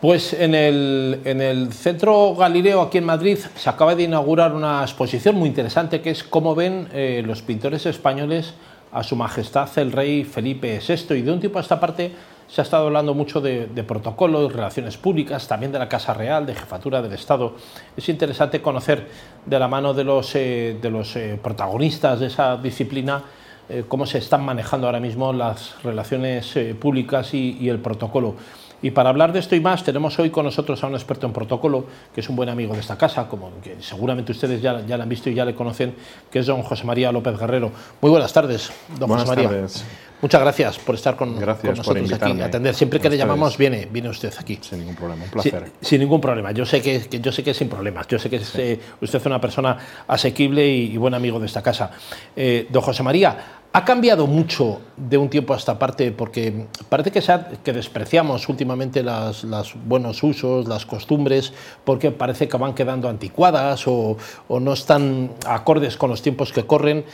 Pues en el, en el, Centro Galileo aquí en Madrid se acaba de inaugurar una exposición muy interesante que es cómo ven eh, los pintores españoles a su majestad el rey Felipe VI y de un tiempo a esta parte se ha estado hablando mucho de, de protocolos, relaciones públicas, también de la Casa Real, de Jefatura del Estado. Es interesante conocer de la mano de los, eh, de los eh, protagonistas de esa disciplina cómo se están manejando ahora mismo las relaciones públicas y, y el protocolo. Y para hablar de esto y más, tenemos hoy con nosotros a un experto en protocolo, que es un buen amigo de esta casa, como que seguramente ustedes ya, ya le han visto y ya le conocen, que es don José María López Guerrero. Muy buenas tardes, don buenas José María. Tardes. Muchas gracias por estar con, gracias con nosotros por aquí, atender. Siempre que le llamamos, viene, viene usted aquí. Sin ningún problema, un placer. Sin, sin ningún problema. Yo sé que, que, yo sé que es sin problemas. Yo sé que es, eh, usted es una persona asequible y, y, buen amigo de esta casa. Eh, don José María, ¿Ha cambiado mucho de un tiempo a esta parte? Porque parece que, despreciamos últimamente los buenos usos, las costumbres, porque parece que van quedando anticuadas o no están acordes con los tiempos que corren.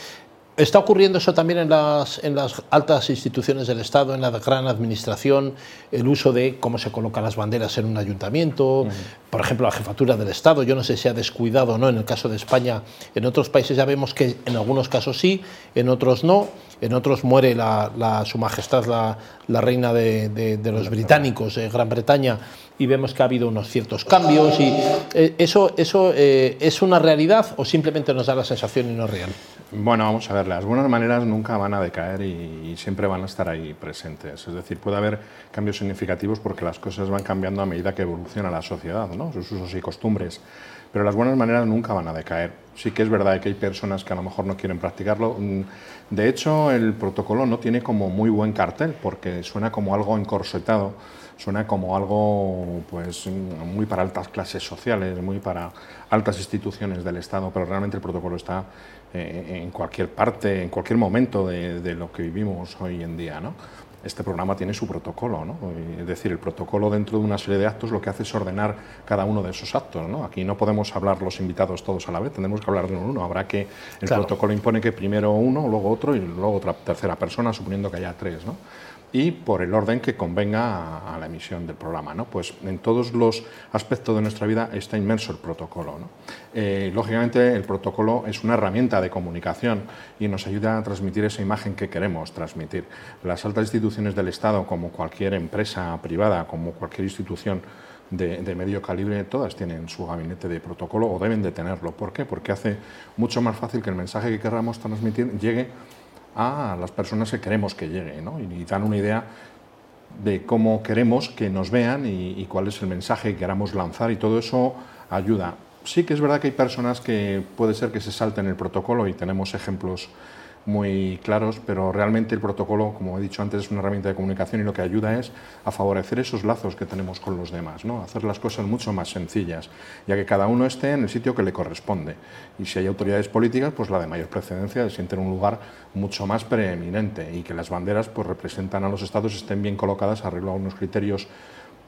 ¿Está ocurriendo eso también en las, en las altas instituciones del Estado, en la gran administración, el uso de cómo se colocan las banderas en un ayuntamiento, uh -huh. por ejemplo, la jefatura del Estado? Yo no sé si ha descuidado o no en el caso de España. En otros países ya vemos que en algunos casos sí, en otros no. En otros muere la, la, su majestad, la, la reina de, de, de, los británicos, de Gran Bretaña, y vemos que ha habido unos ciertos cambios. Y, eh, ¿Eso, eso eh, es una realidad o simplemente nos da la sensación y no es real? Bueno, vamos a ver, las buenas maneras nunca van a decaer y, y, siempre van a estar ahí presentes. Es decir, puede haber cambios significativos porque las cosas van cambiando a medida que evoluciona la sociedad, ¿no? sus usos y costumbres. Pero las buenas maneras nunca van a decaer. Sí que es verdad que hay personas que a lo mejor no quieren practicarlo. De hecho, el protocolo no tiene como muy buen cartel porque suena como algo encorsetado, suena como algo pues muy para altas clases sociales, muy para altas instituciones del Estado, pero realmente el protocolo está eh, en cualquier parte, en cualquier momento de, de, lo que vivimos hoy en día. ¿no? Este programa tiene su protocolo, ¿no? es decir, el protocolo dentro de una serie de actos lo que hace es ordenar cada uno de esos actos. ¿no? Aquí no podemos hablar los invitados todos a la vez, tendremos que hablar de uno uno. Habrá que, el claro. protocolo impone que primero uno, luego otro y luego otra tercera persona, suponiendo que haya tres. ¿no? Y por el orden que convenga a, la emisión del programa. ¿no? Pues en todos los aspectos de nuestra vida está inmerso el protocolo. ¿no? Eh, lógicamente el protocolo es una herramienta de comunicación y nos ayuda a transmitir esa imagen que queremos transmitir. Las altas instituciones del Estado, como cualquier empresa privada, como cualquier institución de, medio calibre, todas tienen su gabinete de protocolo o deben de tenerlo. ¿Por qué? Porque hace mucho más fácil que el mensaje que queramos transmitir llegue a las personas que queremos que llegue ¿no? y, dan una idea de cómo queremos que nos vean y, y, cuál es el mensaje que queramos lanzar y todo eso ayuda. Sí que es verdad que hay personas que puede ser que se salten el protocolo y tenemos ejemplos muy claros, pero realmente el protocolo, como he dicho antes, es una herramienta de comunicación y lo que ayuda es a favorecer esos lazos que tenemos con los demás, ¿no? hacer las cosas mucho más sencillas, ya que cada uno esté en el sitio que le corresponde. Y si hay autoridades políticas, pues la de mayor precedencia siente en un lugar mucho más preeminente y que las banderas pues, representan a los estados estén bien colocadas arreglo a unos criterios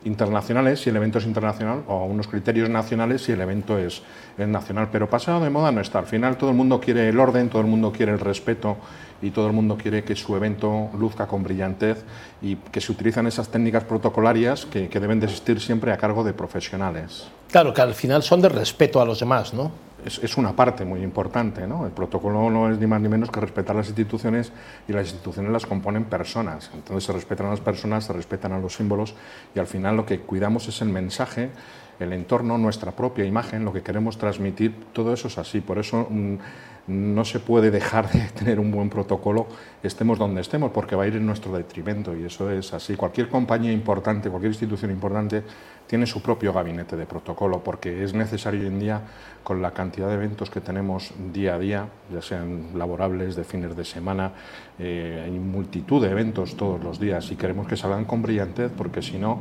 internacionales si el evento es internacional o unos criterios nacionales si el evento es, es, nacional. Pero pasado de moda no está. Al final todo el mundo quiere el orden, todo el mundo quiere el respeto y todo el mundo quiere que su evento luzca con brillantez y que se utilizan esas técnicas protocolarias que, que deben de existir siempre a cargo de profesionales. Claro, que al final son de respeto a los demás, ¿no? Es, es, una parte muy importante. ¿no? El protocolo no es ni más ni menos que respetar las instituciones y las instituciones las componen personas. Entonces se respetan a las personas, se respetan a los símbolos y al final lo que cuidamos es el mensaje, el entorno, nuestra propia imagen, lo que queremos transmitir. Todo eso es así. Por eso mmm, no se puede dejar de tener un buen protocolo, estemos donde estemos, porque va a ir en nuestro detrimento y eso es así. Cualquier compañía importante, cualquier institución importante tiene su propio gabinete de protocolo porque es necesario hoy en día con la cantidad de eventos que tenemos día a día, ya sean laborables, de fines de semana, eh, hay multitud de eventos todos los días y queremos que salgan con brillantez porque si no,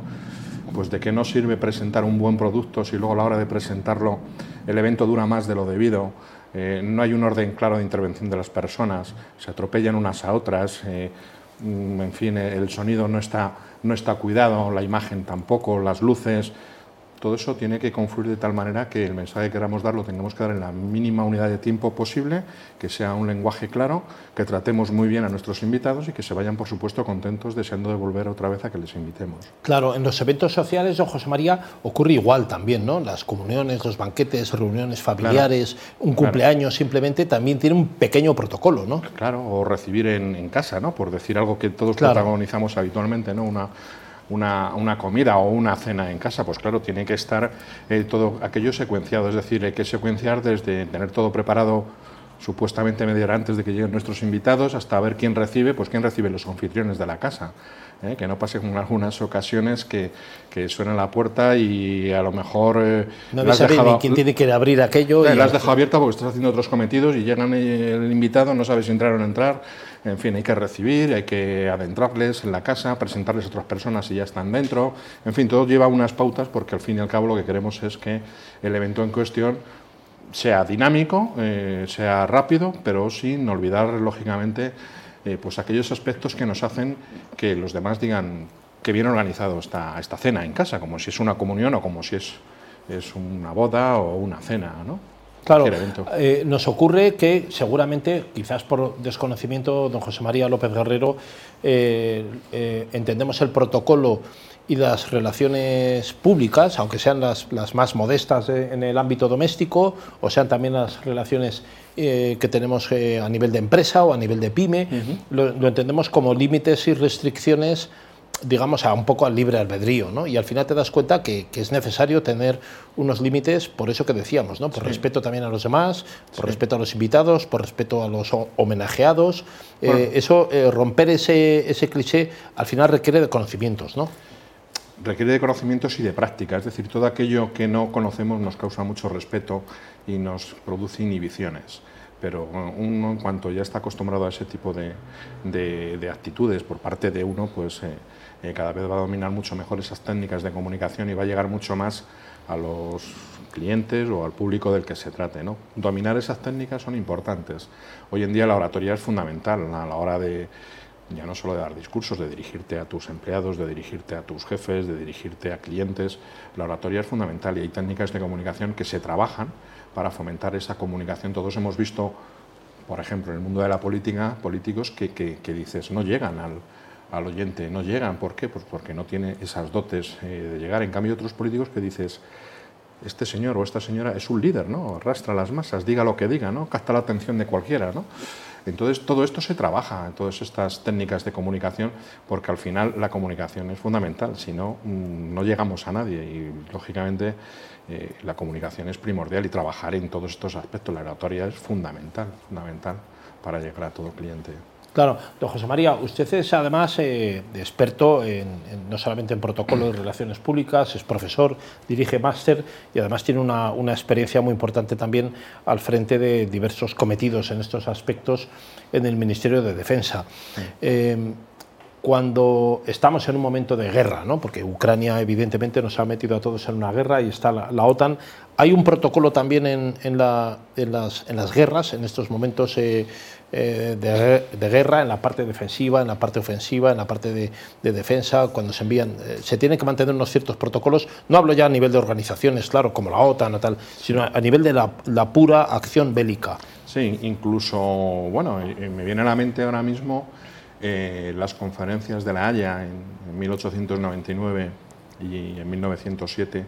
pues de qué nos sirve presentar un buen producto si luego a la hora de presentarlo el evento dura más de lo debido, eh, no hay un orden claro de intervención de las personas, se atropellan unas a otras, eh, en fin, el sonido no está, no está cuidado, la imagen tampoco, las luces, todo eso tiene que confluir de tal manera que el mensaje que queramos dar lo tengamos que dar en la mínima unidad de tiempo posible, que sea un lenguaje claro, que tratemos muy bien a nuestros invitados y que se vayan, por supuesto, contentos deseando de volver otra vez a que les invitemos. Claro, en los eventos sociales, don José María, ocurre igual también, ¿no? Las comuniones, los banquetes, reuniones familiares, un cumpleaños simplemente también tiene un pequeño protocolo, ¿no? Claro, o recibir en, casa, ¿no? Por decir algo que todos protagonizamos habitualmente, ¿no? Una, una, comida o una cena en casa, pues claro, tiene que estar eh, todo aquello secuenciado, es decir, hay que secuenciar desde tener todo preparado supuestamente media hora antes de que lleguen nuestros invitados hasta ver quién recibe, pues quién recibe los anfitriones de la casa. ¿eh? que no pase como en algunas ocasiones que, que, suena la puerta y a lo mejor... Eh, no sabe ni quién tiene que abrir aquello. la has dejado abierta porque estás haciendo otros cometidos y llegan el invitado, no sabes si entrar o no entrar. En fin, hay que recibir, hay que adentrarles en la casa, presentarles a otras personas si ya están dentro. En fin, todo lleva unas pautas porque al fin y al cabo lo que queremos es que el evento en cuestión sea dinámico, eh, sea rápido, pero sin olvidar, lógicamente, eh, pues aquellos aspectos que nos hacen que los demás digan que bien organizado está esta cena en casa, como si es una comunión o como si es, es una boda o una cena, ¿no? Claro, eh, nos ocurre que seguramente, quizás por desconocimiento, don José María López Guerrero, entendemos el protocolo y las relaciones públicas, aunque sean las, más modestas en el ámbito doméstico, o sean también las relaciones que tenemos a nivel de empresa o a nivel de pyme, lo entendemos como límites y restricciones digamos, a un poco al libre albedrío, ¿no? Y al final te das cuenta que, es necesario tener unos límites, por eso que decíamos, ¿no? Por respeto también a los demás, por respeto a los invitados, por respeto a los homenajeados. Eh, eso, eh, romper ese, ese cliché, al final requiere de conocimientos, ¿no? Requiere de conocimientos y de práctica, es decir, todo aquello que no conocemos nos causa mucho respeto y nos produce inhibiciones pero uno en cuanto ya está acostumbrado a ese tipo de, de, actitudes por parte de uno, pues eh, eh, cada vez va a dominar mucho mejor esas técnicas de comunicación y va a llegar mucho más a los clientes o al público del que se trate. ¿no? Dominar esas técnicas son importantes. Hoy en día la oratoria es fundamental a la hora de, ya no solo de dar discursos, de dirigirte a tus empleados, de dirigirte a tus jefes, de dirigirte a clientes. La oratoria es fundamental y hay técnicas de comunicación que se trabajan para fomentar esa comunicación. Todos hemos visto, por ejemplo, en el mundo de la política, políticos que, que dices, no llegan al, al oyente no llegan. ¿Por qué? Pues porque no tiene esas dotes eh, de llegar. En cambio, otros políticos que dices, este señor o esta señora es un líder, ¿no? Arrastra las masas, diga lo que diga, ¿no? Capta la atención de cualquiera, ¿no? Entonces, todo esto se trabaja, todas estas técnicas de comunicación, porque al final la comunicación es fundamental, si no, mm, no llegamos a nadie y, lógicamente, eh, la comunicación es primordial y trabajar en todos estos aspectos, la oratoria es fundamental, fundamental para llegar a todo cliente. Claro, don José María, usted es además eh, experto en, no solamente en protocolo de relaciones públicas, es profesor, dirige máster y además tiene una, experiencia muy importante también al frente de diversos cometidos en estos aspectos en el Ministerio de Defensa. Eh, cuando estamos en un momento de guerra, ¿no? porque Ucrania evidentemente nos ha metido a todos en una guerra y está la, OTAN, hay un protocolo también en, en, las, en, las, guerras, en estos momentos eh, eh, de, guerra, en la parte defensiva, en la parte ofensiva, en la parte de, defensa, cuando se envían, eh, se tienen que mantener unos ciertos protocolos. No hablo ya a nivel de organizaciones, claro, como la OTAN o tal, sino a nivel de la, pura acción bélica. Sí, incluso, bueno, me viene a la mente ahora mismo eh, las conferencias de La Haya en, 1899 y en 1907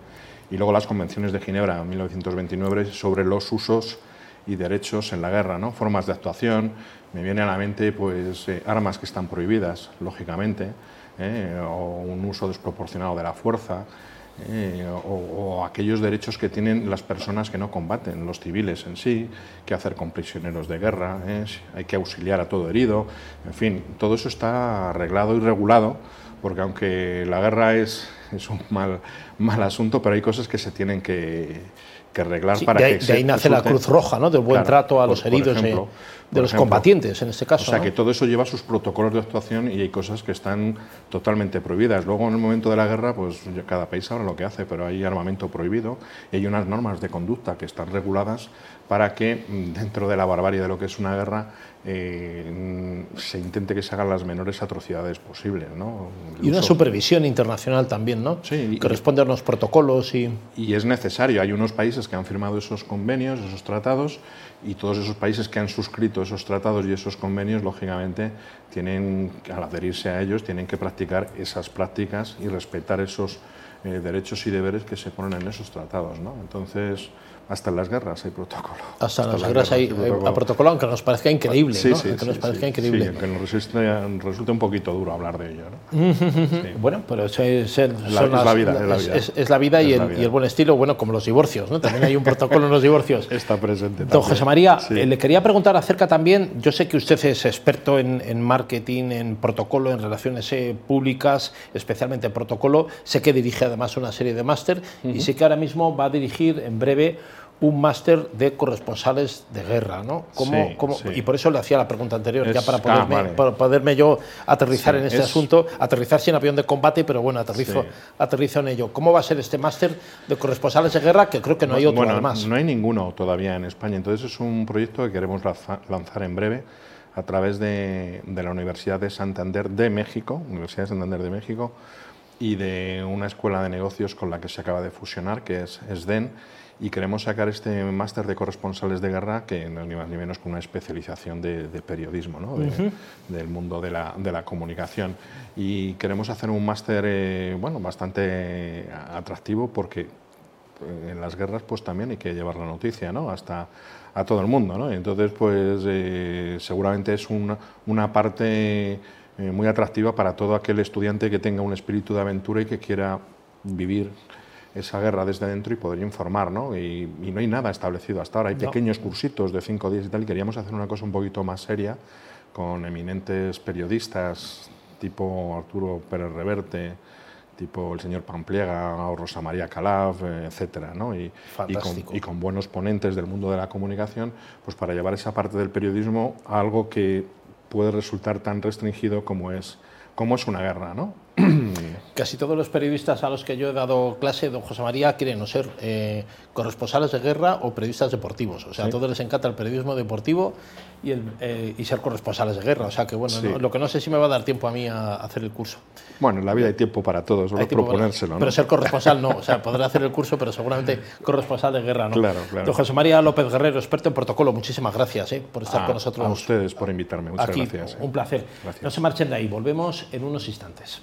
y luego las convenciones de Ginebra en 1929 sobre los usos y derechos en la guerra, ¿no? formas de actuación. Me viene a la mente pues, eh, armas que están prohibidas, lógicamente, ¿eh? o un uso desproporcionado de la fuerza, ¿eh? o, aquellos derechos que tienen las personas que no combaten, los civiles en sí, qué hacer con prisioneros de guerra, hay que auxiliar a todo herido, en fin, todo eso está arreglado y regulado, porque aunque la guerra es, es un mal, mal asunto, pero hay cosas que se tienen que que arreglar para de ahí, que de ahí nace la Cruz Roja, ¿no? Del buen trato a los heridos de los combatientes, en este caso. O sea, que todo eso lleva sus protocolos de actuación y hay cosas que están totalmente prohibidas. Luego, en el momento de la guerra, pues cada país sabe lo que hace, pero hay armamento prohibido y hay unas normas de conducta que están reguladas para que mm, dentro de la barbarie de lo que es una guerra eh, se intente que se hagan las menores atrocidades posibles. ¿no? y una supervisión internacional también también, ¿no? Sí. Que responde a unos protocolos y... Y es necesario. Hay unos países que han firmado esos convenios, esos tratados, y todos esos países que han suscrito esos tratados y esos convenios, lógicamente, tienen, al adherirse a ellos, tienen que practicar esas prácticas y respetar esos eh, derechos y deberes que se ponen en esos tratados. ¿no? Entonces, hasta en las guerras hay protocolo. Hasta, en las, guerras, hay, protocolo. protocolo, aunque nos parezca increíble. Sí, ¿no? sí, aunque sí, nos parezca increíble. Sí, aunque nos resulte, resulte, un poquito duro hablar de ello. ¿no? Bueno, pero es, es, es, la, las, es, la, vida, es, la vida. Es, la vida, y, el, vida. y el buen estilo, bueno, como los divorcios, ¿no? También hay un protocolo en los divorcios. Está presente. Don. José María, eh, le quería preguntar acerca también, yo sé que usted es experto en, en marketing, en protocolo, en relaciones eh, públicas, especialmente en protocolo, sé que dirige además una serie de máster y sé que ahora mismo va a dirigir en breve un máster de corresponsales de guerra, ¿no? ¿Cómo, Sí, cómo- sí. Y por eso le hacía la pregunta anterior, ya para ah, poderme, vale. para poderme yo aterrizar Sí, en este es- asunto, aterrizar sin avión de combate, pero bueno, aterrizo, aterrizo en ello. ¿Cómo va a ser este máster de corresponsales de guerra? Que creo que no hay otro bueno, además. no hay ninguno todavía en España. Entonces es un proyecto que queremos lanza- lanzar en breve a través de, de la Universidad de Santander de México, Universidad de Santander de México, y de una escuela de negocios con la que se acaba de fusionar, que es SDEN, y queremos sacar este máster de corresponsales de guerra, que no es ni más ni menos que una especialización de, de periodismo, ¿no? De- del mundo de la, de la comunicación. Y queremos hacer un máster eh, bueno, bastante atractivo porque eh, en las guerras pues también hay que llevar la noticia ¿no? hasta a todo el mundo ¿no? Entonces pues eh, seguramente es una, una parte eh, muy atractiva para todo aquel estudiante que tenga un espíritu de aventura y que quiera vivir esa guerra desde dentro y poder informar, ¿no? Y, y no hay nada establecido hasta ahora. Hay No. pequeños cursitos de cinco días y tal, y queríamos hacer una cosa un poquito más seria con eminentes periodistas tipo Arturo Pérez Reverte, tipo el señor Pampliega o Rosa María Calaf, etcétera, ¿no? Y, y, con, y con buenos ponentes del mundo de la comunicación, pues para llevar esa parte del periodismo a algo que puede resultar tan restringido como es, como es una guerra, ¿no? Casi todos los periodistas a los que yo he dado clase, don José María, quieren o ser eh, corresponsales de guerra o periodistas deportivos. O sea, a todos les encanta el periodismo deportivo y, el, eh, y ser corresponsales de guerra. O sea, que bueno, Sí. no- lo que no sé si me va a dar tiempo a mí a hacer el curso. Bueno, en la vida hay tiempo para todo, solo tiempo para- proponérselo, ¿no? Pero ser corresponsal no. O sea, podré hacer el curso, pero seguramente corresponsal de guerra no. Claro, claro. Don José María López Guerrero, experto en protocolo, muchísimas gracias eh, por estar a, con nosotros a ustedes por invitarme, muchas aquí. gracias. Un placer. Gracias. No se marchen de ahí, volvemos en unos instantes.